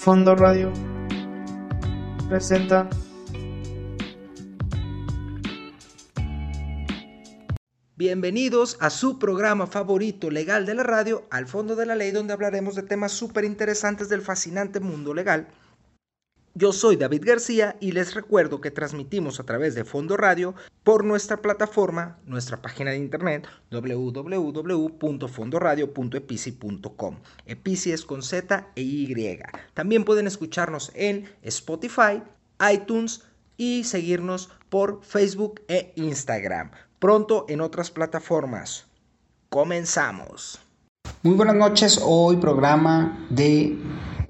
Fondo Radio presenta Bienvenidos a su programa favorito legal de la radio, Al Fondo de la Ley, donde hablaremos de temas súper interesantes del fascinante mundo legal. Yo soy David García y les recuerdo que transmitimos a través de Fondo Radio por nuestra plataforma, nuestra página de internet www.fondoradio.epici.com. Epici es con Z e Y. También pueden escucharnos en Spotify, iTunes y seguirnos por Facebook e Instagram pronto en otras plataformas. Comenzamos. Muy buenas noches, hoy programa de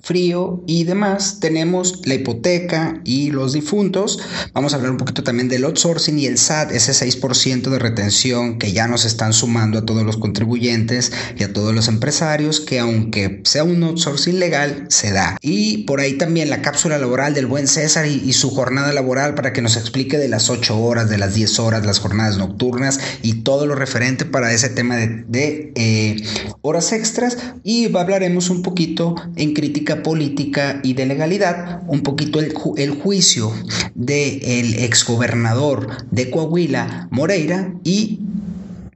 frío y demás, tenemos la hipoteca y los difuntos. Vamos a hablar un poquito también del outsourcing y el SAT, ese 6% de retención que ya nos están sumando a todos los contribuyentes y a todos los empresarios, que aunque sea un outsourcing legal, se da. Y por ahí también la cápsula laboral del buen César y, su jornada laboral para que nos explique de las 8 horas, de las 10 horas, las jornadas nocturnas y todo lo referente para ese tema de, eh, horas extras. Y hablaremos un poquito en crítica política y de legalidad, un poquito el, el juicio del el exgobernador de Coahuila, Moreira, y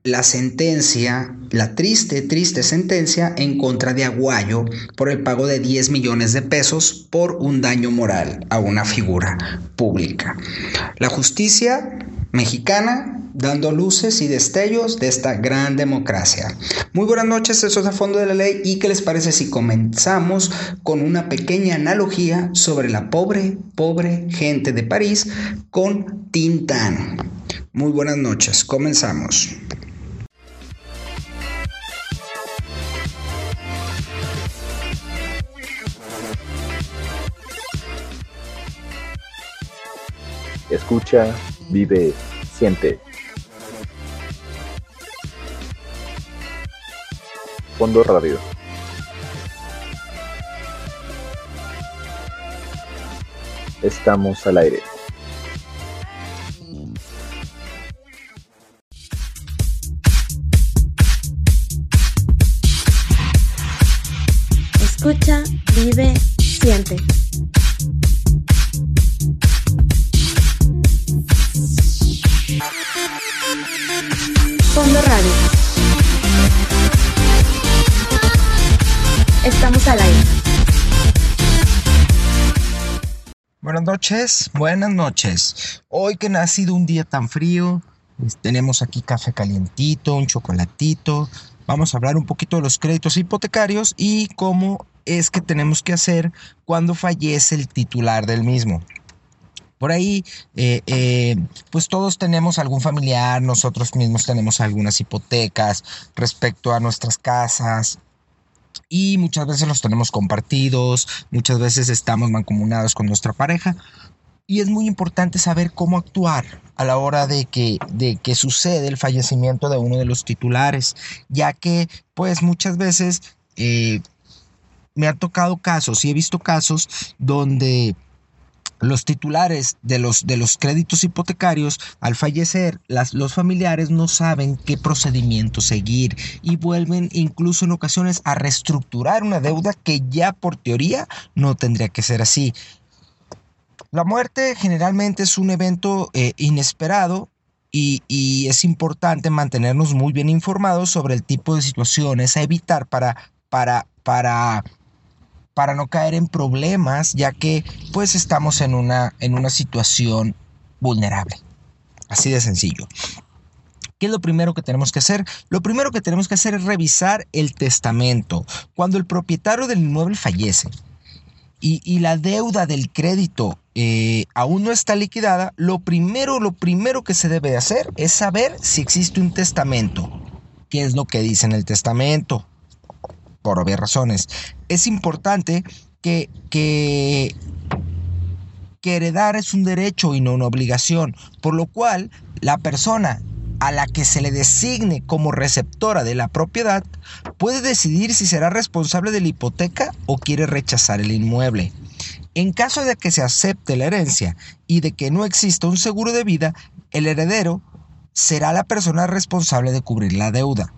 la sentencia, la triste, triste sentencia en contra de Aguayo por el pago de 10 millones de pesos por un daño moral a una figura pública. La justicia mexicana dando luces y destellos de esta gran democracia. Muy buenas noches, eso es a fondo de la ley y qué les parece si comenzamos con una pequeña analogía sobre la pobre, pobre gente de París con Tintán. Muy buenas noches, comenzamos. Escucha, vive, siente. Fondo Radio. Estamos al aire. Escucha, vive, siente. Fondo Radio. Estamos al aire. Buenas noches, buenas noches. Hoy que ha sido un día tan frío, pues, tenemos aquí café calientito, un chocolatito. Vamos a hablar un poquito de los créditos hipotecarios y cómo es que tenemos que hacer cuando fallece el titular del mismo. Por ahí, eh, eh, pues todos tenemos algún familiar, nosotros mismos tenemos algunas hipotecas respecto a nuestras casas, y muchas veces los tenemos compartidos, muchas veces estamos mancomunados con nuestra pareja. Y es muy importante saber cómo actuar a la hora de que, de que sucede el fallecimiento de uno de los titulares, ya que pues muchas veces eh, me ha tocado casos y he visto casos donde los titulares de los, de los créditos hipotecarios, al fallecer, las, los familiares no saben qué procedimiento seguir y vuelven incluso en ocasiones a reestructurar una deuda que ya por teoría no tendría que ser así. La muerte generalmente es un evento eh, inesperado y, y, es importante mantenernos muy bien informados sobre el tipo de situaciones a evitar para, para, para para no caer en problemas, ya que pues estamos en una, en una situación vulnerable. Así de sencillo. ¿Qué es lo primero que tenemos que hacer? Lo primero que tenemos que hacer es revisar el testamento. Cuando el propietario del inmueble fallece y, la deuda del crédito eh, aún no está liquidada, lo primero, lo primero que se debe hacer es saber si existe un testamento. ¿Qué es lo que dice en el testamento? Por obvias razones. Es importante que, que, que heredar es un derecho y no una obligación, por lo cual la persona a la que se le designe como receptora de la propiedad puede decidir si será responsable de la hipoteca o quiere rechazar el inmueble. En caso de que se acepte la herencia y de que no exista un seguro de vida, el heredero será la persona responsable de cubrir la deuda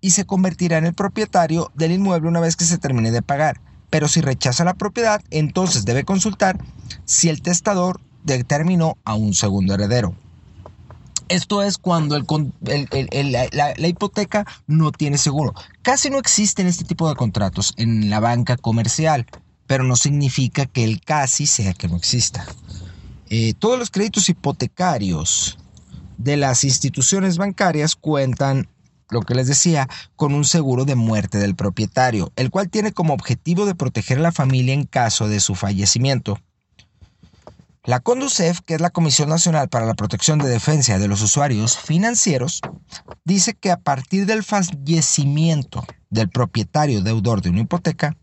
y se convertirá en el propietario del inmueble una vez que se termine de pagar. Pero si rechaza la propiedad, entonces debe consultar si el testador determinó a un segundo heredero. Esto es cuando la, hipoteca no tiene seguro. Casi no existen este tipo de contratos en la banca comercial, pero no significa que el casi sea que no exista. Eh, todos los créditos hipotecarios de las instituciones bancarias cuentan, lo que les decía, con un seguro de muerte del propietario, el cual tiene como objetivo de proteger a la familia en caso de su fallecimiento. La CONDUCEF, que es la Comisión Nacional para la Protección de Defensa de los Usuarios Financieros, dice que a partir del fallecimiento del propietario deudor de una hipoteca,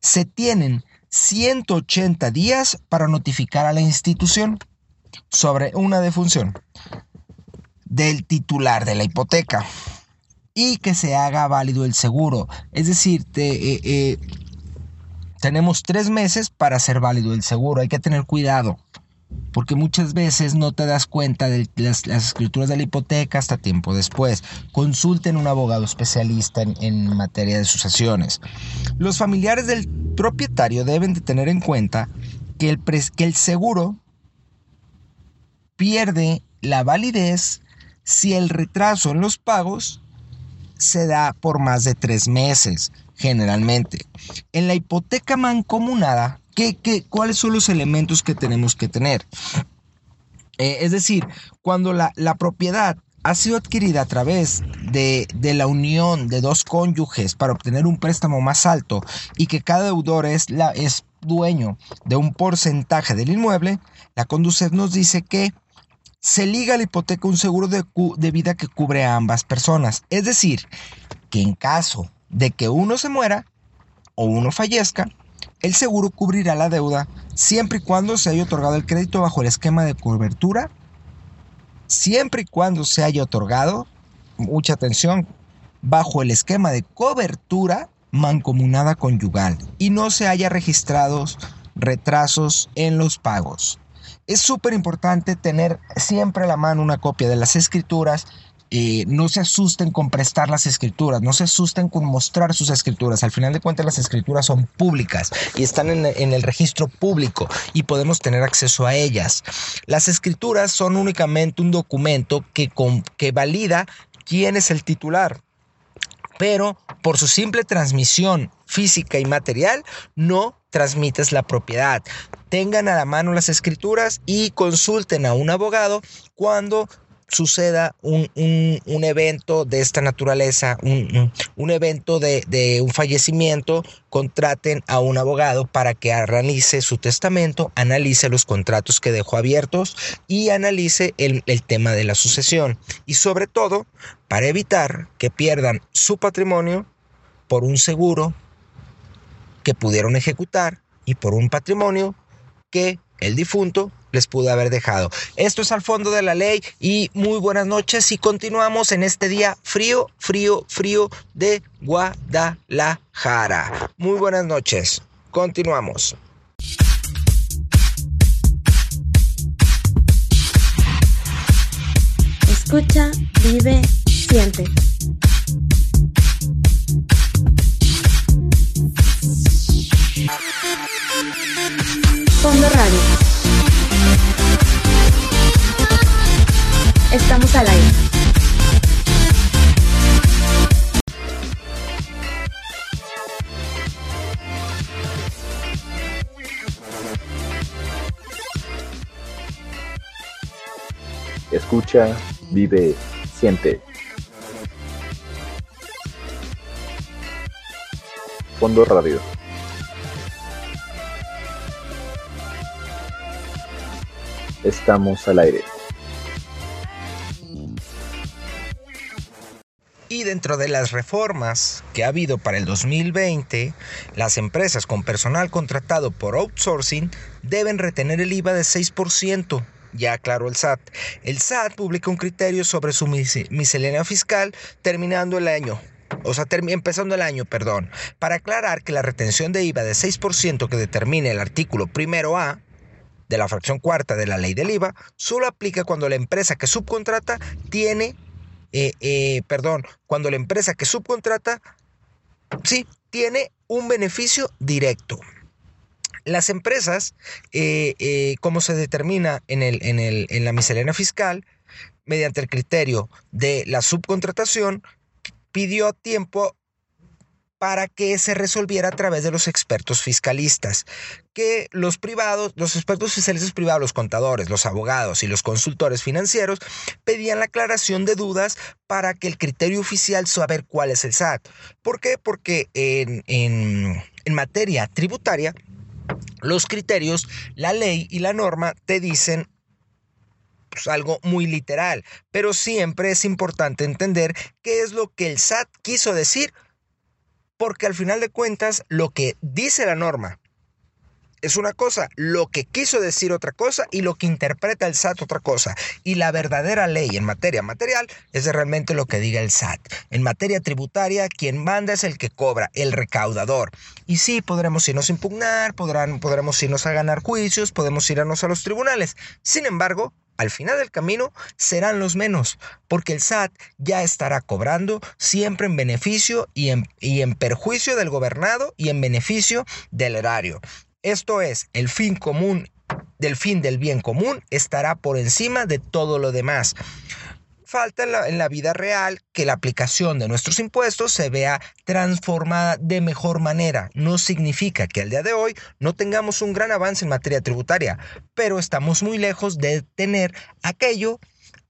se tienen 180 días para notificar a la institución sobre una defunción del titular de la hipoteca y que se haga válido el seguro. Es decir, eh, eh, tenemos tres meses para hacer válido el seguro. Hay que tener cuidado porque muchas veces no te das cuenta de las, escrituras de la hipoteca hasta tiempo después. Consulten un abogado especialista en, materia de sucesiones. Los familiares del propietario deben de tener en cuenta que el, que el seguro pierde la validez si el retraso en los pagos se da por más de tres meses, generalmente. En la hipoteca mancomunada, cuáles son los elementos que tenemos que tener? Eh, es decir, cuando la, propiedad ha sido adquirida a través de, la unión de dos cónyuges para obtener un préstamo más alto y que cada deudor es, la, es dueño de un porcentaje del inmueble, la Conducet nos dice que se liga a la hipoteca un seguro de, de vida que cubre a ambas personas. Es decir, que en caso de que uno se muera o uno fallezca, el seguro cubrirá la deuda siempre y cuando se haya otorgado el crédito bajo el esquema de cobertura, siempre y cuando se haya otorgado, mucha atención, bajo el esquema de cobertura mancomunada conyugal y no se haya registrado retrasos en los pagos. Es súper importante tener siempre a la mano una copia de las escrituras eh, no se asusten con prestar las escrituras, no se asusten con mostrar sus escrituras. Al final de cuentas las escrituras son públicas y están en, el registro público y podemos tener acceso a ellas. Las escrituras son únicamente un documento que, que valida quién es el titular, pero por su simple transmisión física y material no transmites la propiedad. Tengan a la mano las escrituras y consulten a un abogado cuando suceda un, evento de esta naturaleza, un, evento de, un fallecimiento, contraten a un abogado para que analice su testamento, analice los contratos que dejó abiertos y analice el, el tema de la sucesión. Y sobre todo, para evitar que pierdan su patrimonio por un seguro que pudieron ejecutar y por un patrimonio que el difunto les pudo haber dejado. Esto es al fondo de la ley y muy buenas noches y continuamos en este día frío, frío, frío de Guadalajara. Muy buenas noches. Continuamos. Escucha, vive, siente. Fondo Radio. Estamos al aire. Escucha, vive, siente. Fondo Radio. Estamos al aire. Y dentro de las reformas que ha habido para el 2020, las empresas con personal contratado por outsourcing deben retener el IVA de 6%. Ya aclaró el SAT. El SAT publica un criterio sobre su miscelánea fiscal terminando el año o sea, empezando el año, perdón, para aclarar que la retención de IVA de 6% que determine el artículo primero A de la fracción cuarta de la ley del IVA solo aplica cuando la empresa que subcontrata tiene, eh, eh, perdón, cuando la empresa que subcontrata, sí, tiene un beneficio directo. Las empresas, eh, como se determina en, el, en, el, en la miscelánea fiscal, mediante el criterio de la subcontratación, pidió tiempo para que se resolviera a través de los expertos fiscalistas, que los privados, los expertos fiscalistas privados, los contadores, los abogados y los consultores financieros pedían la aclaración de dudas para que el criterio oficial saber cuál es el SAT. ¿Por qué? Porque en, en materia tributaria, los criterios, la ley y la norma te dicen pues, algo muy literal, pero siempre es importante entender qué es lo que el SAT quiso decir, porque al final de cuentas lo que dice la norma es una cosa, lo que quiso decir otra cosa y lo que interpreta el SAT otra cosa. Y la verdadera ley en materia material es realmente lo que diga el SAT. En materia tributaria, quien manda es el que cobra, el recaudador. Y sí, podremos irnos a impugnar, podrán, podremos irnos a ganar juicios, podemos irnos a los tribunales. Sin embargo, al final del camino serán los menos, porque el SAT ya estará cobrando siempre en beneficio y en, y en perjuicio del gobernado y en beneficio del erario. Esto es, el fin común del fin del bien común estará por encima de todo lo demás falta en la, vida real que la aplicación de nuestros impuestos se vea transformada de mejor manera. No significa que al día de hoy no tengamos un gran avance en materia tributaria, pero estamos muy lejos de tener aquello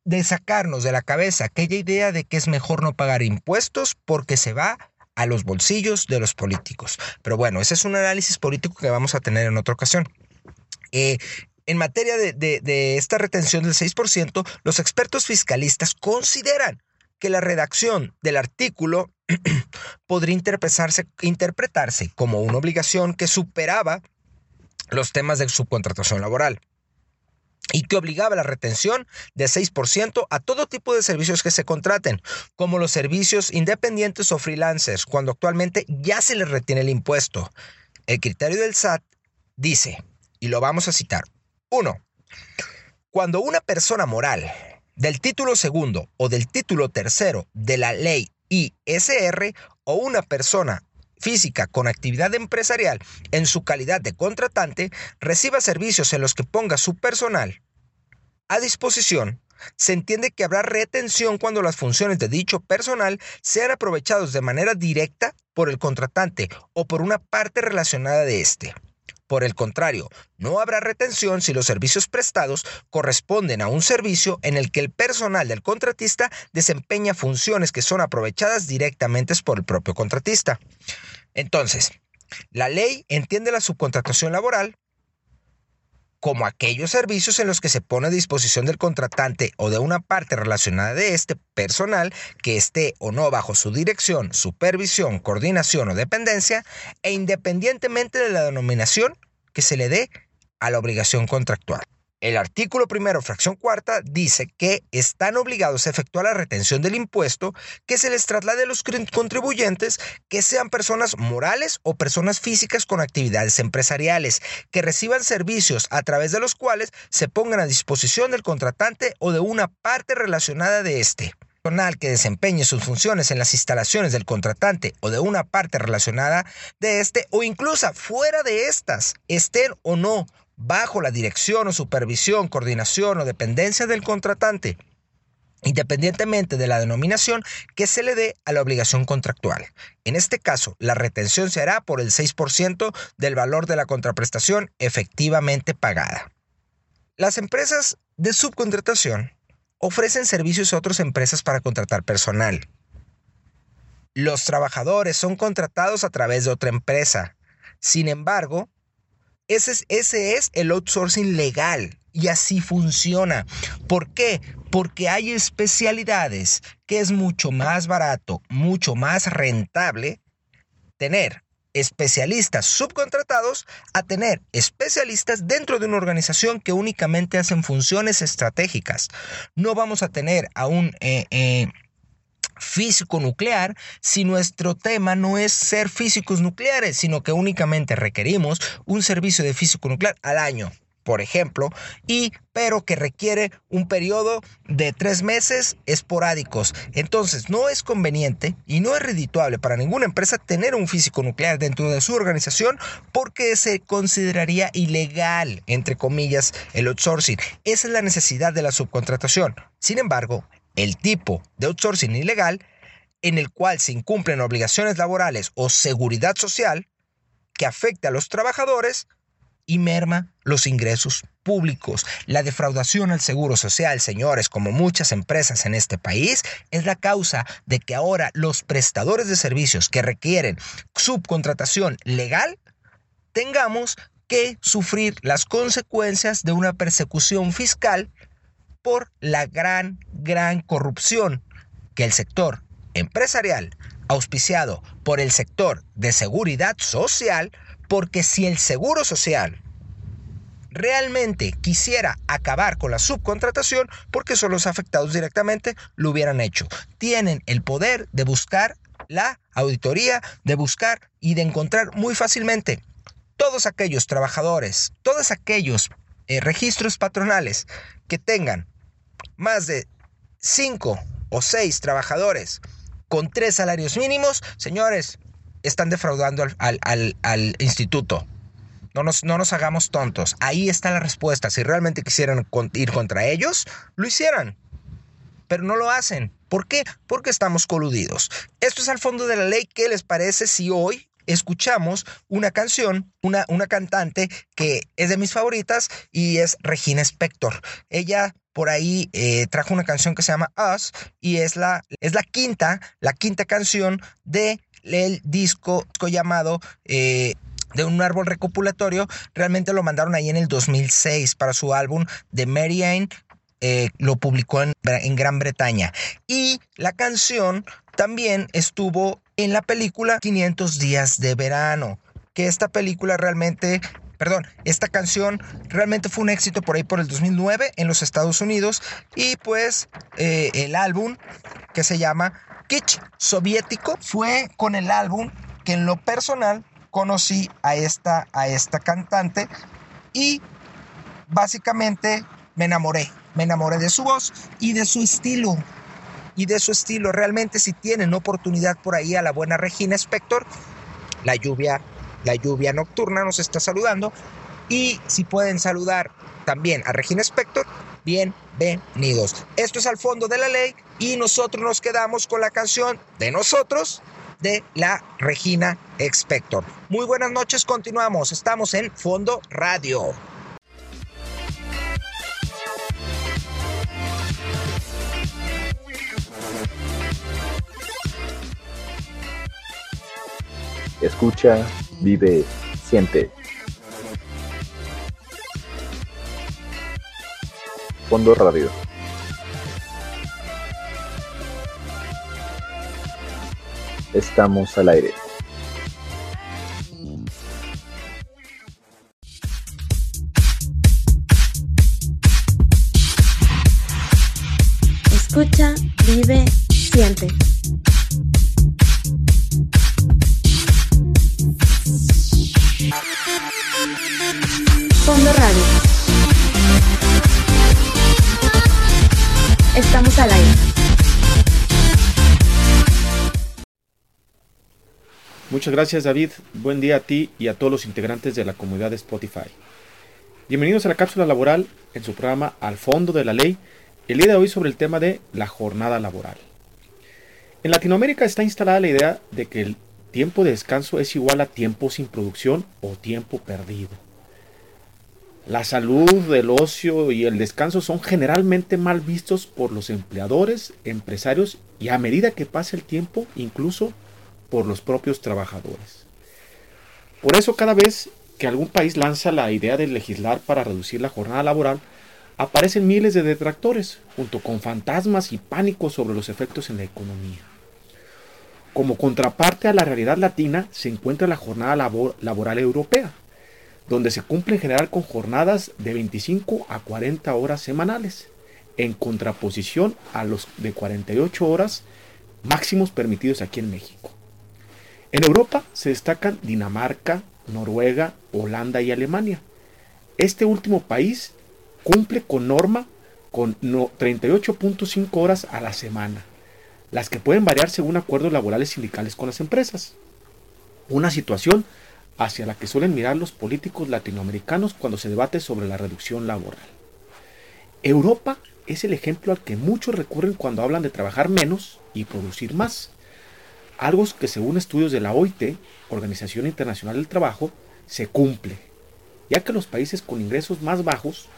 de sacarnos de la cabeza aquella idea de que es mejor no pagar impuestos porque se va a los bolsillos de los políticos. Pero bueno, ese es un análisis político que vamos a tener en otra ocasión. Eh, en materia de, esta retención del 6%, los expertos fiscalistas consideran que la redacción del artículo podría interpretarse, como una obligación que superaba los temas de subcontratación laboral y que obligaba la retención de 6% a todo tipo de servicios que se contraten, como los servicios independientes o freelancers, cuando actualmente ya se les retiene el impuesto. El criterio del SAT dice, y lo vamos a citar, 1. Cuando una persona moral del título segundo o del título tercero de la ley ISR o una persona física con actividad empresarial en su calidad de contratante reciba servicios en los que ponga su personal a disposición, se entiende que habrá retención cuando las funciones de dicho personal sean aprovechados de manera directa por el contratante o por una parte relacionada de éste. Por el contrario, no habrá retención si los servicios prestados corresponden a un servicio en el que el personal del contratista desempeña funciones que son aprovechadas directamente por el propio contratista. Entonces, la ley entiende la subcontratación laboral como aquellos servicios en los que se pone a disposición del contratante o de una parte relacionada de este personal que esté o no bajo su dirección, supervisión, coordinación o dependencia, e independientemente de la denominación que se le dé a la obligación contractual. El artículo primero, fracción cuarta, dice que están obligados a efectuar la retención del impuesto que se les traslade a los contribuyentes que sean personas morales o personas físicas con actividades empresariales, que reciban servicios a través de los cuales se pongan a disposición del contratante o de una parte relacionada de este. Personal que desempeñe sus funciones en las instalaciones del contratante o de una parte relacionada de este o incluso fuera de estas, estén o no bajo la dirección o supervisión, coordinación o dependencia del contratante, independientemente de la denominación que se le dé a la obligación contractual. En este caso, la retención se hará por el 6% del valor de la contraprestación efectivamente pagada. Las empresas de subcontratación ofrecen servicios a otras empresas para contratar personal. Los trabajadores son contratados a través de otra empresa. Sin embargo, ese es, ese es el outsourcing legal y así funciona. ¿Por qué? Porque hay especialidades que es mucho más barato, mucho más rentable tener especialistas subcontratados a tener especialistas dentro de una organización que únicamente hacen funciones estratégicas. No vamos a tener a un... Eh, eh, físico nuclear si nuestro tema no es ser físicos nucleares, sino que únicamente requerimos un servicio de físico nuclear al año, por ejemplo, y pero que requiere un periodo de tres meses esporádicos. Entonces, no es conveniente y no es redituable para ninguna empresa tener un físico nuclear dentro de su organización porque se consideraría ilegal, entre comillas, el outsourcing. Esa es la necesidad de la subcontratación. Sin embargo, el tipo de outsourcing ilegal en el cual se incumplen obligaciones laborales o seguridad social que afecte a los trabajadores y merma los ingresos públicos. La defraudación al seguro social, señores, como muchas empresas en este país, es la causa de que ahora los prestadores de servicios que requieren subcontratación legal tengamos que sufrir las consecuencias de una persecución fiscal por la gran, gran corrupción que el sector empresarial, auspiciado por el sector de seguridad social, porque si el seguro social realmente quisiera acabar con la subcontratación, porque son los afectados directamente, lo hubieran hecho. Tienen el poder de buscar la auditoría, de buscar y de encontrar muy fácilmente todos aquellos trabajadores, todos aquellos eh, registros patronales que tengan más de 5 o 6 trabajadores con 3 salarios mínimos, señores, están defraudando al, instituto. No nos, no nos, hagamos tontos. Ahí está la respuesta. Si realmente quisieran ir contra ellos, lo hicieran. Pero no lo hacen. ¿Por qué? Porque estamos coludidos. Esto es al fondo de la ley. ¿Qué les parece si hoy escuchamos una canción, una, una cantante que es de mis favoritas y es Regina Spector. Ella por ahí eh, trajo una canción que se llama Us y es la, es la quinta, la quinta canción de el disco llamado eh, de un árbol recopulatorio. Realmente lo mandaron ahí en el 2006 para su álbum de Mary. Eh, lo publicó en, en Gran Bretaña. Y la canción también estuvo en la película 500 días de verano. Que esta película realmente perdón, esta canción realmente fue un éxito por ahí por el 2009 en los Estados Unidos y pues eh, el álbum que se llama Kitsch Soviético fue con el álbum que en lo personal conocí a esta, a esta cantante y básicamente me enamoré, me enamoré de su voz y de su estilo. Y de su estilo, realmente si tienen oportunidad por ahí a la buena Regina Spector, la lluvia la lluvia nocturna nos está saludando. Y si pueden saludar también a Regina Spector, bienvenidos. Esto es al fondo de la ley y nosotros nos quedamos con la canción de nosotros de la Regina Spector. Muy buenas noches, continuamos. Estamos en Fondo Radio. Escucha vive, siente. Fondo Radio. Estamos al aire. Muchas gracias David, buen día a ti y a todos los integrantes de la comunidad de Spotify. Bienvenidos a la cápsula laboral en su programa Al fondo de la ley, el día de hoy sobre el tema de la jornada laboral. En Latinoamérica está instalada la idea de que el tiempo de descanso es igual a tiempo sin producción o tiempo perdido. La salud, el ocio y el descanso son generalmente mal vistos por los empleadores, empresarios y a medida que pasa el tiempo, incluso por los propios trabajadores. Por eso cada vez que algún país lanza la idea de legislar para reducir la jornada laboral, aparecen miles de detractores, junto con fantasmas y pánicos sobre los efectos en la economía. Como contraparte a la realidad latina se encuentra la jornada laboral europea, donde se cumple en general con jornadas de 25 a 40 horas semanales, en contraposición a los de 48 horas máximos permitidos aquí en México. En Europa se destacan Dinamarca, Noruega, Holanda y Alemania. Este último país cumple con norma con 38.5 horas a la semana, las que pueden variar según acuerdos laborales sindicales con las empresas. Una situación hacia la que suelen mirar los políticos latinoamericanos cuando se debate sobre la reducción laboral. Europa es el ejemplo al que muchos recurren cuando hablan de trabajar menos y producir más. Algo que según estudios de la OIT, Organización Internacional del Trabajo, se cumple, ya que los países con ingresos más bajos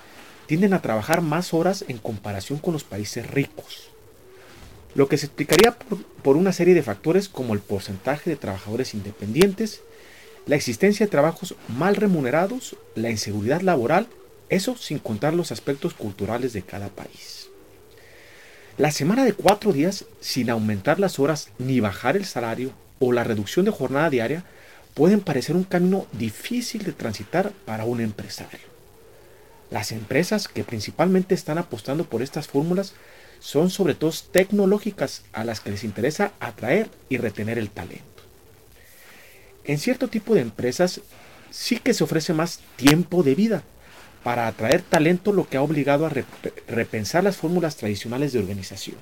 tienden a trabajar más horas en comparación con los países ricos. Lo que se explicaría por, una serie de factores como el porcentaje de trabajadores independientes, la existencia de trabajos mal remunerados, la inseguridad laboral, eso sin contar los aspectos culturales de cada país. La semana de cuatro días sin aumentar las horas ni bajar el salario o la reducción de jornada diaria pueden parecer un camino difícil de transitar para un empresario. Las empresas que principalmente están apostando por estas fórmulas son sobre todo tecnológicas a las que les interesa atraer y retener el talento. En cierto tipo de empresas sí que se ofrece más tiempo de vida para atraer talento, lo que ha obligado a repensar las fórmulas tradicionales de organización.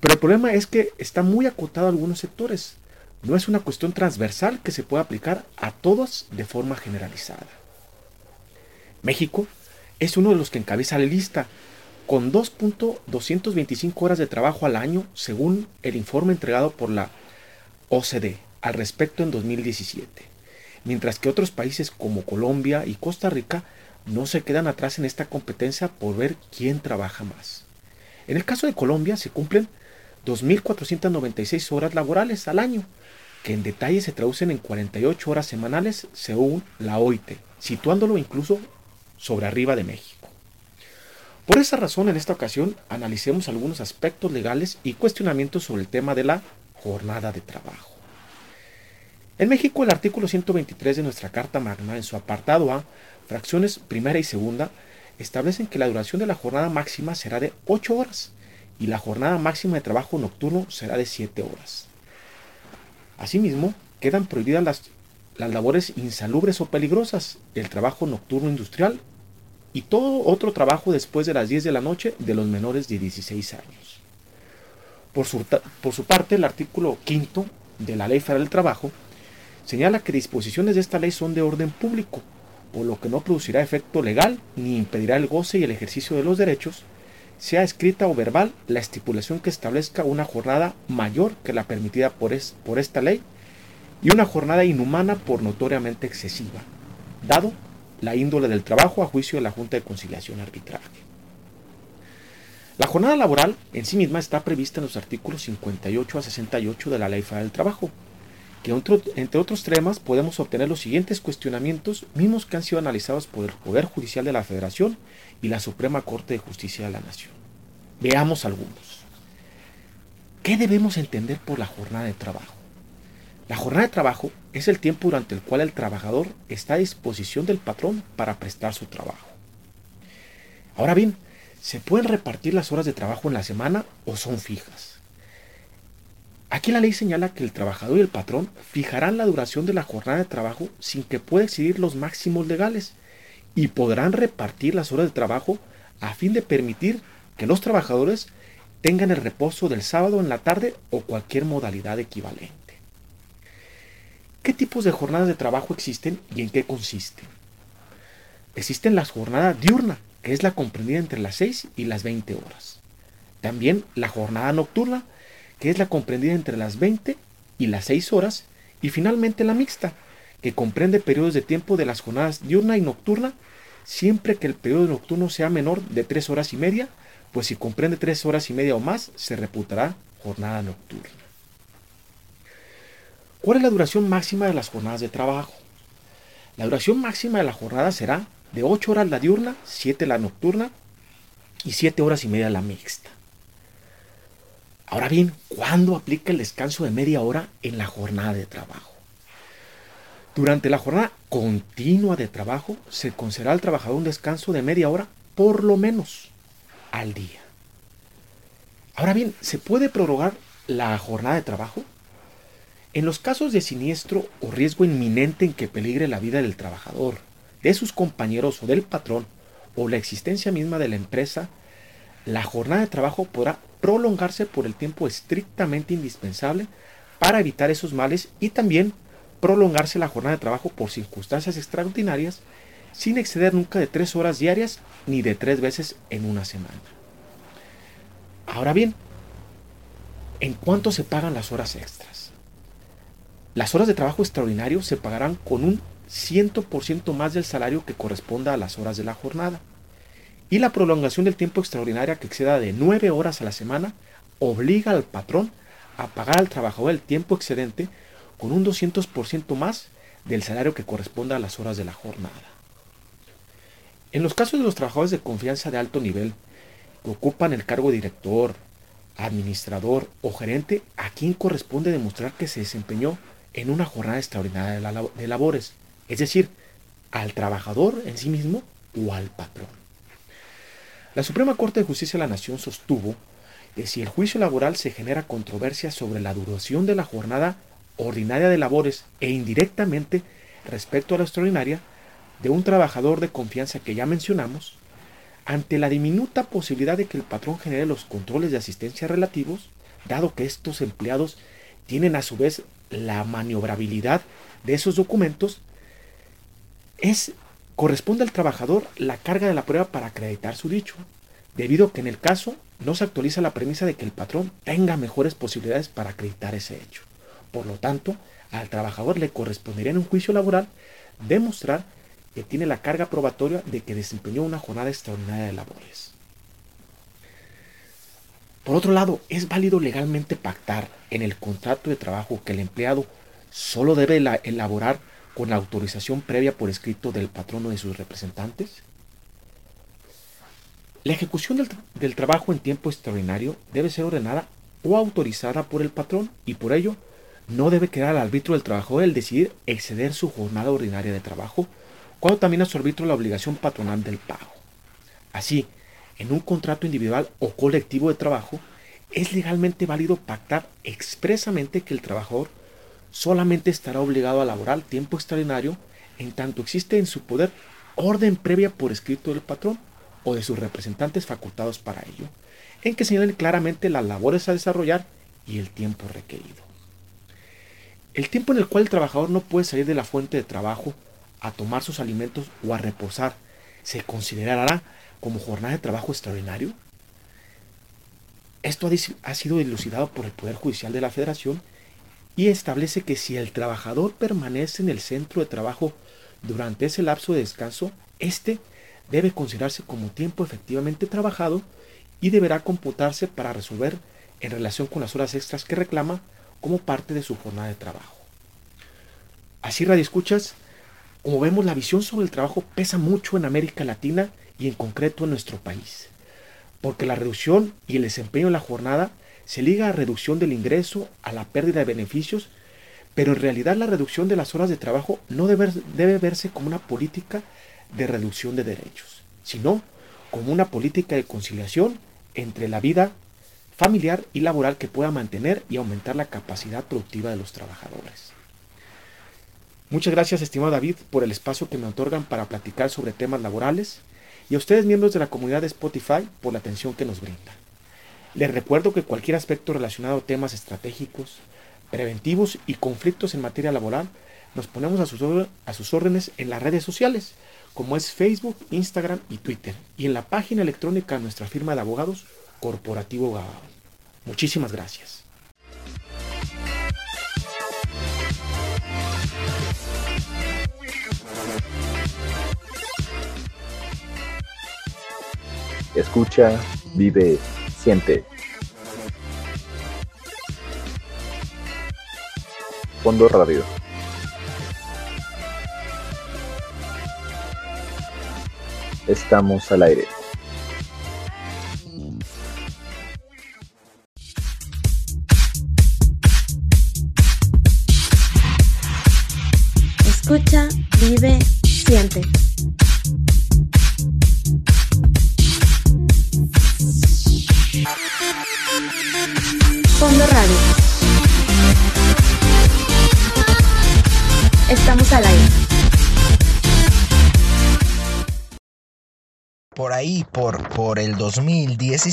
Pero el problema es que está muy acotado a algunos sectores. No es una cuestión transversal que se pueda aplicar a todos de forma generalizada. México es uno de los que encabeza la lista, con 2.225 horas de trabajo al año, según el informe entregado por la OCDE al respecto en 2017, mientras que otros países como Colombia y Costa Rica no se quedan atrás en esta competencia por ver quién trabaja más. En el caso de Colombia se cumplen 2.496 horas laborales al año, que en detalle se traducen en 48 horas semanales según la OIT, situándolo incluso sobre arriba de México. Por esa razón, en esta ocasión, analicemos algunos aspectos legales y cuestionamientos sobre el tema de la jornada de trabajo. En México, el artículo 123 de nuestra Carta Magna, en su apartado A, fracciones primera y segunda, establecen que la duración de la jornada máxima será de 8 horas y la jornada máxima de trabajo nocturno será de 7 horas. Asimismo, quedan prohibidas las, las labores insalubres o peligrosas, el trabajo nocturno industrial y todo otro trabajo después de las 10 de la noche de los menores de 16 años. Por su, por su parte, el artículo quinto de la Ley Federal del Trabajo señala que disposiciones de esta ley son de orden público, por lo que no producirá efecto legal ni impedirá el goce y el ejercicio de los derechos, sea escrita o verbal la estipulación que establezca una jornada mayor que la permitida por, por esta ley y una jornada inhumana por notoriamente excesiva, dado la índole del trabajo a juicio de la Junta de Conciliación Arbitraje. La jornada laboral en sí misma está prevista en los artículos 58 a 68 de la Ley Federal del Trabajo, que entre otros temas podemos obtener los siguientes cuestionamientos, mismos que han sido analizados por el Poder Judicial de la Federación y la Suprema Corte de Justicia de la Nación. Veamos algunos. ¿Qué debemos entender por la jornada de trabajo? La jornada de trabajo es el tiempo durante el cual el trabajador está a disposición del patrón para prestar su trabajo. Ahora bien, ¿se pueden repartir las horas de trabajo en la semana o son fijas? Aquí la ley señala que el trabajador y el patrón fijarán la duración de la jornada de trabajo sin que pueda excedir los máximos legales y podrán repartir las horas de trabajo a fin de permitir que los trabajadores tengan el reposo del sábado en la tarde o cualquier modalidad equivalente. ¿Qué tipos de jornadas de trabajo existen y en qué consisten? Existen las jornadas diurna, que es la comprendida entre las 6 y las 20 horas. También la jornada nocturna, que es la comprendida entre las 20 y las 6 horas, y finalmente la mixta, que comprende periodos de tiempo de las jornadas diurna y nocturna, siempre que el periodo nocturno sea menor de 3 horas y media, pues si comprende 3 horas y media o más, se reputará jornada nocturna. ¿Cuál es la duración máxima de las jornadas de trabajo? La duración máxima de la jornada será de 8 horas la diurna, 7 la nocturna y 7 horas y media la mixta. Ahora bien, ¿cuándo aplica el descanso de media hora en la jornada de trabajo? Durante la jornada continua de trabajo se concederá al trabajador un descanso de media hora por lo menos al día. Ahora bien, se puede prorrogar la jornada de trabajo? En los casos de siniestro o riesgo inminente en que peligre la vida del trabajador, de sus compañeros o del patrón, o la existencia misma de la empresa, la jornada de trabajo podrá prolongarse por el tiempo estrictamente indispensable para evitar esos males y también prolongarse la jornada de trabajo por circunstancias extraordinarias sin exceder nunca de tres horas diarias ni de tres veces en una semana. Ahora bien, ¿en cuánto se pagan las horas extras? Las horas de trabajo extraordinario se pagarán con un 100% más del salario que corresponda a las horas de la jornada. Y la prolongación del tiempo extraordinario que exceda de 9 horas a la semana obliga al patrón a pagar al trabajador el tiempo excedente con un 200% más del salario que corresponda a las horas de la jornada. En los casos de los trabajadores de confianza de alto nivel, que ocupan el cargo de director, administrador o gerente, a quien corresponde demostrar que se desempeñó en una jornada extraordinaria de labores, es decir, al trabajador en sí mismo o al patrón. La Suprema Corte de Justicia de la Nación sostuvo que si el juicio laboral se genera controversia sobre la duración de la jornada ordinaria de labores e indirectamente respecto a la extraordinaria de un trabajador de confianza que ya mencionamos, ante la diminuta posibilidad de que el patrón genere los controles de asistencia relativos, dado que estos empleados tienen a su vez la maniobrabilidad de esos documentos, es corresponde al trabajador la carga de la prueba para acreditar su dicho, debido a que en el caso no se actualiza la premisa de que el patrón tenga mejores posibilidades para acreditar ese hecho. Por lo tanto, al trabajador le correspondería en un juicio laboral demostrar que tiene la carga probatoria de que desempeñó una jornada extraordinaria de labores. Por otro lado, es válido legalmente pactar en el contrato de trabajo que el empleado solo debe elaborar con autorización previa por escrito del patrono de sus representantes? La ejecución del, trabajo en tiempo extraordinario debe ser ordenada o autorizada por el patrón y por ello no debe quedar al arbitro del trabajador el decidir exceder su jornada ordinaria de trabajo cuando también a su arbitro la obligación patronal del pago. Así, en un contrato individual o colectivo de trabajo, es legalmente válido pactar expresamente que el trabajador solamente estará obligado a laborar tiempo extraordinario en tanto existe en su poder orden previa por escrito del patrón o de sus representantes facultados para ello, en que señalen claramente las labores a desarrollar y el tiempo requerido. El tiempo en el cual el trabajador no puede salir de la fuente de trabajo a tomar sus alimentos o a reposar se considerará como jornada de trabajo extraordinario. Esto ha sido dilucidado por el Poder Judicial de la Federación y establece que si el trabajador permanece en el centro de trabajo durante ese lapso de descanso, éste debe considerarse como tiempo efectivamente trabajado y deberá computarse para resolver en relación con las horas extras que reclama como parte de su jornada de trabajo. Así, Radio Escuchas, como vemos, la visión sobre el trabajo pesa mucho en América Latina y en concreto en nuestro país, porque la reducción y el desempeño de la jornada se liga a reducción del ingreso, a la pérdida de beneficios, pero en realidad la reducción de las horas de trabajo no debe, verse como una política de reducción de derechos, sino como una política de conciliación entre la vida familiar y laboral que pueda mantener y aumentar la capacidad productiva de los trabajadores. Muchas gracias, estimado David, por el espacio que me otorgan para platicar sobre temas laborales y a ustedes, miembros de la comunidad de Spotify, por la atención que nos brindan. Les recuerdo que cualquier aspecto relacionado a temas estratégicos, preventivos y conflictos en materia laboral, nos ponemos a sus, órdenes en las redes sociales, como es Facebook, Instagram y Twitter, y en la página electrónica de nuestra firma de abogados, Corporativo Gabao. Muchísimas gracias. Escucha, vive, Fondo Radio. Estamos al aire.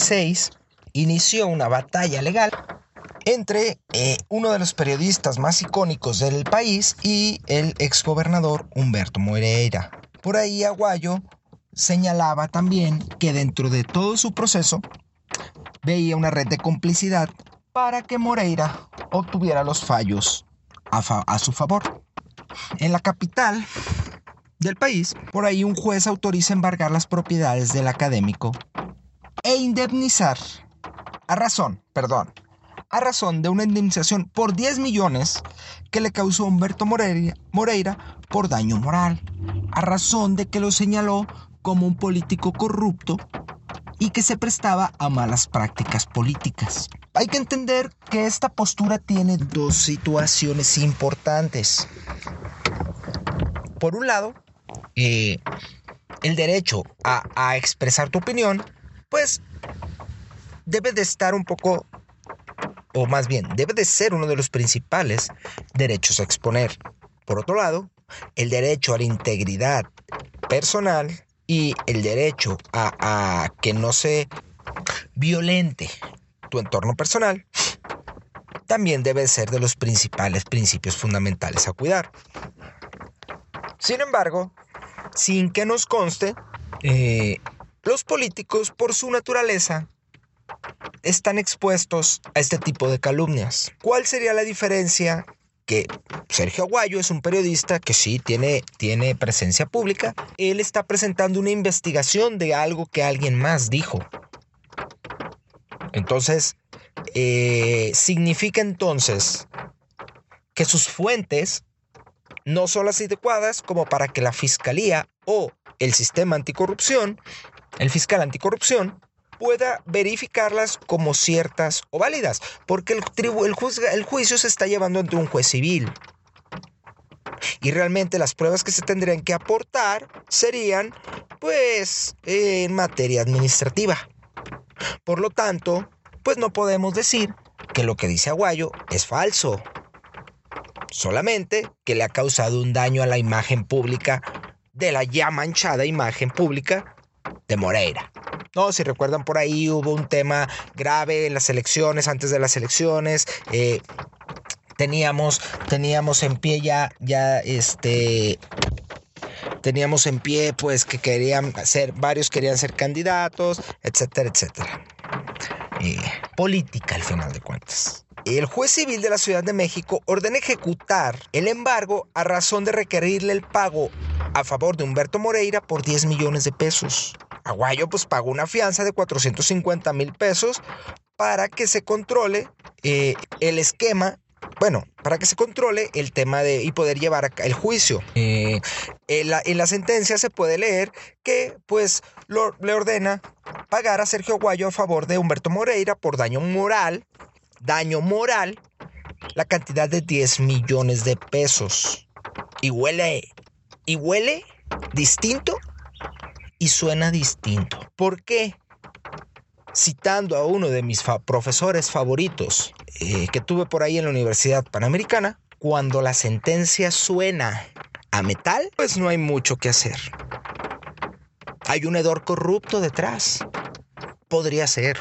2016, inició una batalla legal entre eh, uno de los periodistas más icónicos del país y el exgobernador Humberto Moreira. Por ahí Aguayo señalaba también que dentro de todo su proceso veía una red de complicidad para que Moreira obtuviera los fallos a, a su favor. En la capital del país, por ahí un juez autoriza embargar las propiedades del académico e indemnizar a razón, perdón, a razón de una indemnización por 10 millones que le causó Humberto Moreira, por daño moral, a razón de que lo señaló como un político corrupto y que se prestaba a malas prácticas políticas. Hay que entender que esta postura tiene dos situaciones importantes. Por un lado, eh, el derecho a expresar tu opinión, pues debe de estar un poco, o más bien, debe de ser uno de los principales derechos a exponer. Por otro lado, el derecho a la integridad personal y el derecho a, a que no se violente tu entorno personal también debe ser de los principales principios fundamentales a cuidar. Sin embargo, sin que nos conste, eh, los políticos por su naturaleza están expuestos a este tipo de calumnias. ¿Cuál sería la diferencia? Que Sergio Aguayo es un periodista que sí tiene, tiene presencia pública. Él está presentando una investigación de algo que alguien más dijo. Entonces, eh, significa entonces que sus fuentes no son las adecuadas como para que la fiscalía o el sistema anticorrupción, el fiscal anticorrupción, pueda verificarlas como ciertas o válidas, porque el, juicio se está llevando ante un juez civil. Y realmente las pruebas que se tendrían que aportar serían, pues, en materia administrativa. Por lo tanto, pues no podemos decir que lo que dice Aguayo es falso. Solamente que le ha causado un daño a la imagen pública de la ya manchada imagen pública de Moreira. No, si recuerdan por ahí hubo un tema grave en las elecciones, antes de las elecciones. eh, teníamos, teníamos en pie ya, ya este, teníamos en pie pues que querían ser, varios querían ser candidatos, etcétera, etcétera. Eh, política al final de cuentas. El juez civil de la Ciudad de México ordena ejecutar el embargo a razón de requerirle el pago a favor de Humberto Moreira por 10 millones de pesos. Aguayo pues pagó una fianza de 450 mil pesos para que se controle eh, el esquema, bueno, para que se controle el tema de y poder llevar el juicio. Eh, en, la, en la sentencia se puede leer que pues le ordena pagar a Sergio Aguayo a favor de Humberto Moreira por daño moral, daño moral, la cantidad de 10 millones de pesos. Y huele, y huele distinto y suena distinto. ¿Por qué? Citando a uno de mis profesores favoritos eh, que tuve por ahí en la Universidad Panamericana, cuando la sentencia suena a metal, pues no hay mucho que hacer. Hay un hedor corrupto detrás. Podría ser.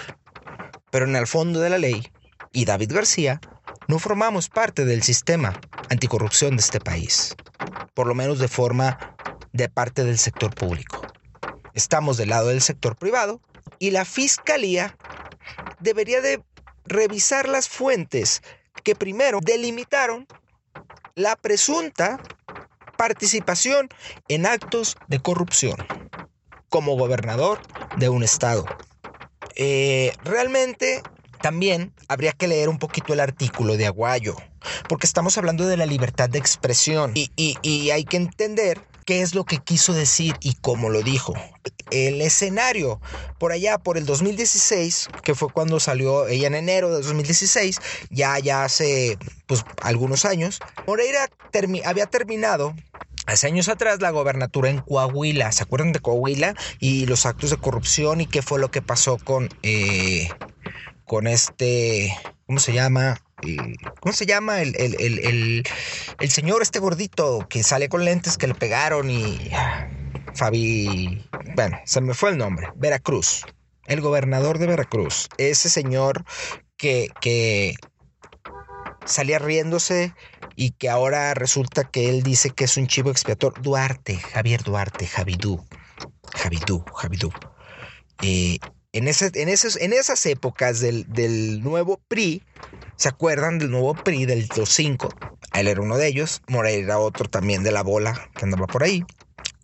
Pero en el fondo de la ley, y David García, no formamos parte del sistema anticorrupción de este país. Por lo menos de forma de parte del sector público. Estamos del lado del sector privado y la fiscalía debería de revisar las fuentes que primero delimitaron la presunta participación en actos de corrupción como gobernador de un estado. Eh, realmente también habría que leer un poquito el artículo de Aguayo, porque estamos hablando de la libertad de expresión y, y- y hay que entender qué es lo que quiso decir y cómo lo dijo. El escenario, por allá, por el 2016, que fue cuando salió ella en enero de 2016, ya, ya hace pues, algunos años, Moreira había terminado Hace años atrás la gobernatura en Coahuila, ¿se acuerdan de Coahuila? Y los actos de corrupción y qué fue lo que pasó con, eh, con este, ¿cómo se llama? Eh, ¿Cómo se llama el, el, el, el, señor este gordito que sale con lentes que le pegaron y... ah, Fabi... Bueno, se me fue el nombre. Veracruz. El gobernador de Veracruz. Ese señor que, que salía riéndose y que ahora resulta que él dice que es un chivo expiator. Duarte, Javier Duarte, Javidú. Javidú, Javidú. Eh, en, ese, en, esos, en esas épocas del, del nuevo PRI, ¿se acuerdan del nuevo PRI del 25? Él era uno de ellos, Moreira era otro también de la bola que andaba por ahí.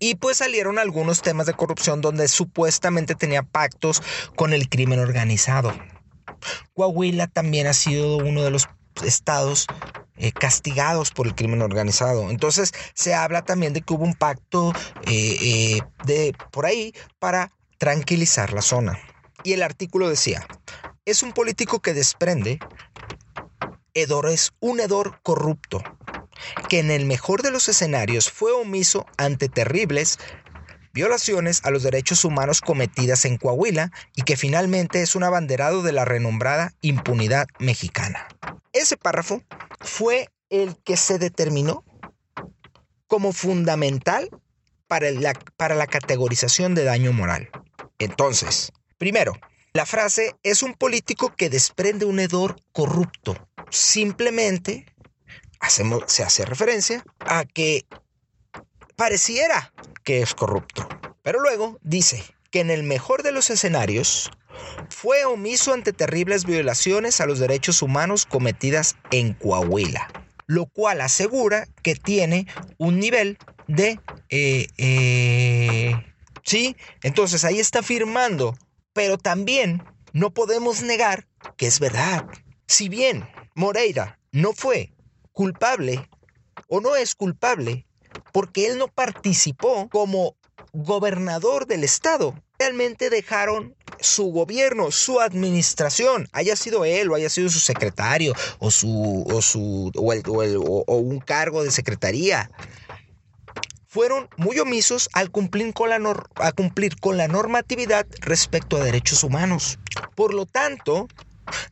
Y pues salieron algunos temas de corrupción donde supuestamente tenía pactos con el crimen organizado. Coahuila también ha sido uno de los estados eh, castigados por el crimen organizado. Entonces se habla también de que hubo un pacto eh, eh, de por ahí para tranquilizar la zona. Y el artículo decía, es un político que desprende, hedor es un hedor corrupto, que en el mejor de los escenarios fue omiso ante terribles violaciones a los derechos humanos cometidas en Coahuila y que finalmente es un abanderado de la renombrada impunidad mexicana. Ese párrafo fue el que se determinó como fundamental para la, para la categorización de daño moral. Entonces, primero, la frase es un político que desprende un hedor corrupto. Simplemente hacemos, se hace referencia a que pareciera que es corrupto. Pero luego dice que en el mejor de los escenarios fue omiso ante terribles violaciones a los derechos humanos cometidas en Coahuila, lo cual asegura que tiene un nivel de... Eh, eh, sí, entonces ahí está afirmando, pero también no podemos negar que es verdad. Si bien Moreira no fue culpable o no es culpable porque él no participó como gobernador del estado. Realmente dejaron su gobierno, su administración, haya sido él o haya sido su secretario o su o su o, el- o el- o- o un cargo de secretaría. Fueron muy omisos al cumplir con la nor- a cumplir con la normatividad respecto a derechos humanos. Por lo tanto,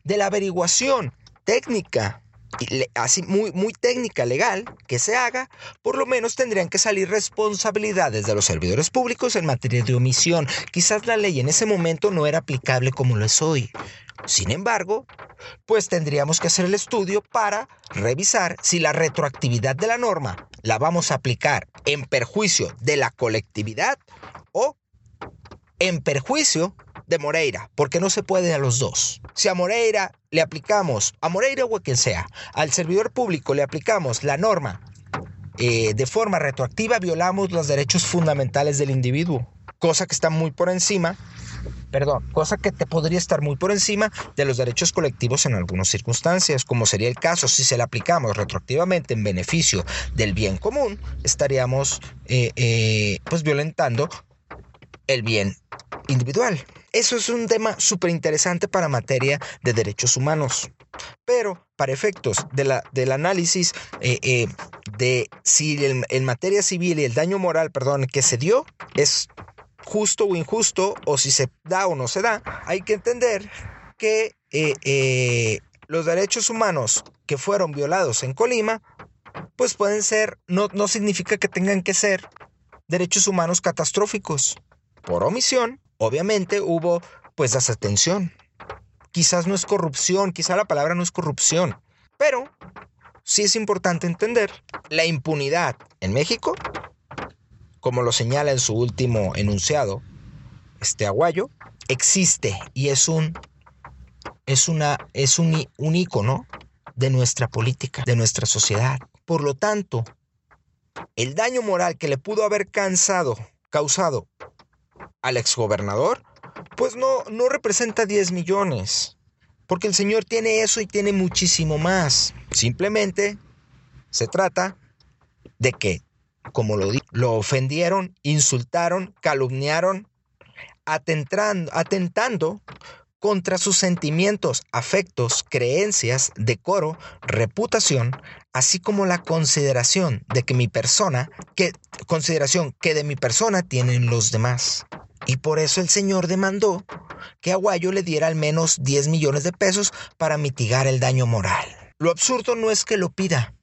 de la averiguación técnica y así muy, muy técnica legal que se haga, por lo menos tendrían que salir responsabilidades de los servidores públicos en materia de omisión. Quizás la ley en ese momento no era aplicable como lo es hoy. Sin embargo, pues tendríamos que hacer el estudio para revisar si la retroactividad de la norma la vamos a aplicar en perjuicio de la colectividad o en perjuicio de Moreira, porque no se puede a los dos. Si a Moreira le aplicamos, a Moreira o a quien sea, al servidor público le aplicamos la norma eh, de forma retroactiva, violamos los derechos fundamentales del individuo, cosa que está muy por encima, perdón, cosa que te podría estar muy por encima de los derechos colectivos en algunas circunstancias, como sería el caso si se le aplicamos retroactivamente en beneficio del bien común, estaríamos eh, eh, pues violentando el bien individual. Eso es un tema súper interesante para materia de derechos humanos. Pero para efectos de la, del análisis eh, de si en materia civil y el daño moral, perdón, que se dio es justo o injusto, o si se da o no se da, hay que entender que eh, eh, los derechos humanos que fueron violados en Colima, pues pueden ser, no, no significa que tengan que ser derechos humanos catastróficos. Por omisión, obviamente hubo pues desatención. Quizás no es corrupción, quizá la palabra no es corrupción, pero sí es importante entender la impunidad en México, como lo señala en su último enunciado, este aguayo, existe y es un es una es un, un ícono de nuestra política, de nuestra sociedad. Por lo tanto, el daño moral que le pudo haber cansado, causado al exgobernador, pues no, no representa 10 millones. Porque el señor tiene eso y tiene muchísimo más. Simplemente se trata de que, como lo lo ofendieron, insultaron, calumniaron, atentando, atentando contra sus sentimientos, afectos, creencias, decoro, reputación, así como la consideración de que mi persona, que consideración que de mi persona tienen los demás. Y por eso el señor demandó que Aguayo le diera al menos 10 millones de pesos para mitigar el daño moral. Lo absurdo no es que lo pida.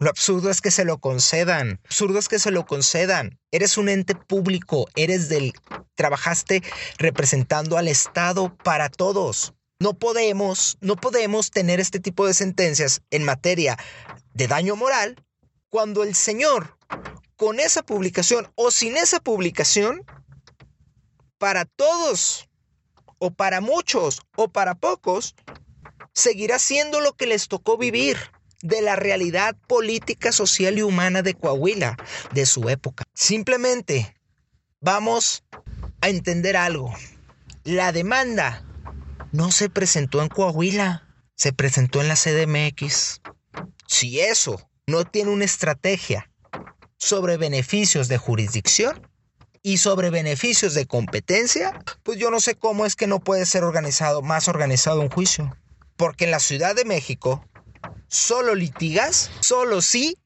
Lo absurdo es que se lo concedan. Lo absurdo es que se lo concedan. Eres un ente público, eres del trabajaste representando al Estado para todos. No podemos, no podemos tener este tipo de sentencias en materia de daño moral cuando el señor con esa publicación o sin esa publicación para todos o para muchos o para pocos seguirá siendo lo que les tocó vivir de la realidad política, social y humana de Coahuila, de su época. Simplemente vamos a entender algo. La demanda no se presentó en Coahuila, se presentó en la CDMX. Si eso no tiene una estrategia sobre beneficios de jurisdicción y sobre beneficios de competencia, pues yo no sé cómo es que no puede ser organizado, más organizado un juicio. Porque en la Ciudad de México solo litigas, solo si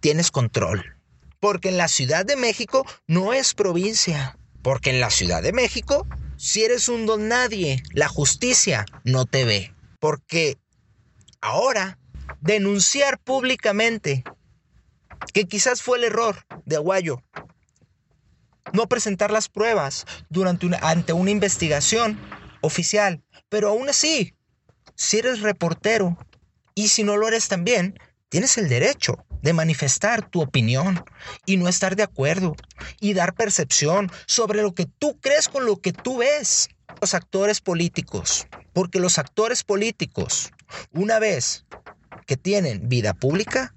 tienes control. Porque en la Ciudad de México no es provincia. Porque en la Ciudad de México si eres un don nadie, la justicia no te ve. Porque ahora denunciar públicamente que quizás fue el error de Aguayo no presentar las pruebas durante una, ante una investigación oficial, pero aún así, si eres reportero y si no lo eres también, tienes el derecho de manifestar tu opinión y no estar de acuerdo y dar percepción sobre lo que tú crees con lo que tú ves. Los actores políticos, porque los actores políticos, una vez que tienen vida pública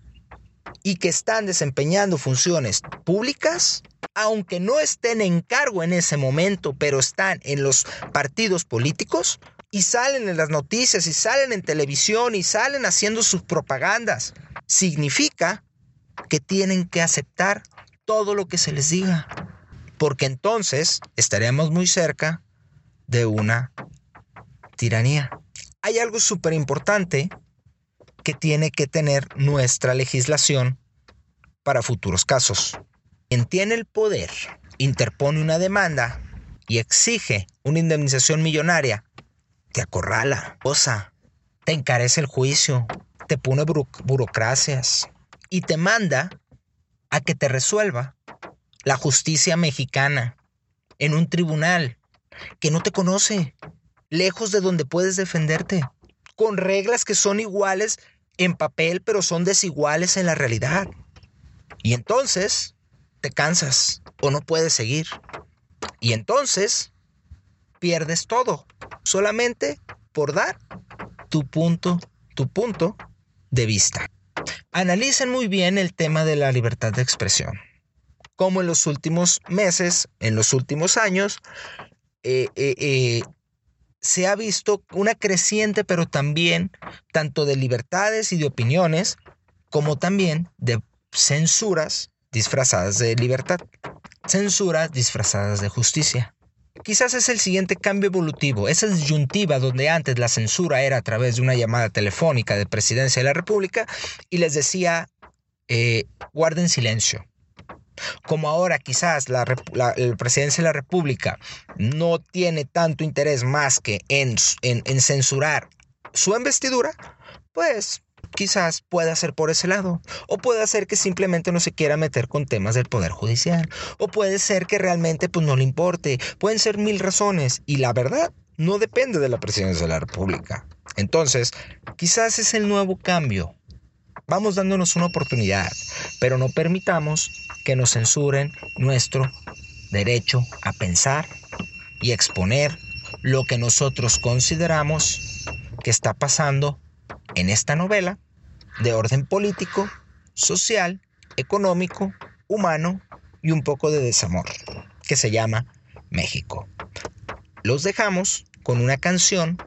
y que están desempeñando funciones públicas, aunque no estén en cargo en ese momento, pero están en los partidos políticos, y salen en las noticias y salen en televisión y salen haciendo sus propagandas significa que tienen que aceptar todo lo que se les diga, porque entonces estaremos muy cerca de una tiranía. Hay algo súper importante que tiene que tener nuestra legislación para futuros casos. Quien tiene el poder interpone una demanda y exige una indemnización millonaria, te acorrala, osa, te encarece el juicio, te pone burocracias y te manda a que te resuelva la justicia mexicana en un tribunal que no te conoce, lejos de donde puedes defenderte, con reglas que son iguales en papel pero son desiguales en la realidad. Y entonces te cansas o no puedes seguir. Y entonces pierdes todo, solamente por dar tu punto, tu punto de vista. Analicen muy bien el tema de la libertad de expresión. Como en los últimos meses, en los últimos años, eh, eh, eh, se ha visto una creciente, pero también tanto de libertades y de opiniones, como también de censuras disfrazadas de libertad, censuras disfrazadas de justicia. Quizás es el siguiente cambio evolutivo, esa disyuntiva donde antes la censura era a través de una llamada telefónica de presidencia de la República y les decía, eh, guarden silencio. Como ahora quizás la, presidencia de la República no tiene tanto interés más que en, en censurar su investidura, pues quizás pueda ser por ese lado. O puede ser que simplemente no se quiera meter con temas del Poder Judicial. O puede ser que realmente pues no le importe. Pueden ser mil razones. Y la verdad no depende de la presidencia de la República. Entonces, quizás es el nuevo cambio. Vamos dándonos una oportunidad, pero no permitamos que nos censuren nuestro derecho a pensar y exponer lo que nosotros consideramos que está pasando en esta novela de orden político, social, económico, humano y un poco de desamor, que se llama México. Los dejamos con una canción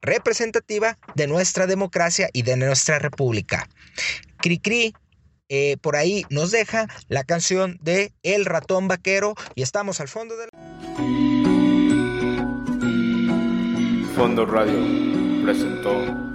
representativa de nuestra democracia y de nuestra república. Cricri eh, por ahí nos deja la canción de El ratón vaquero y estamos al fondo del... Fondo Radio presentó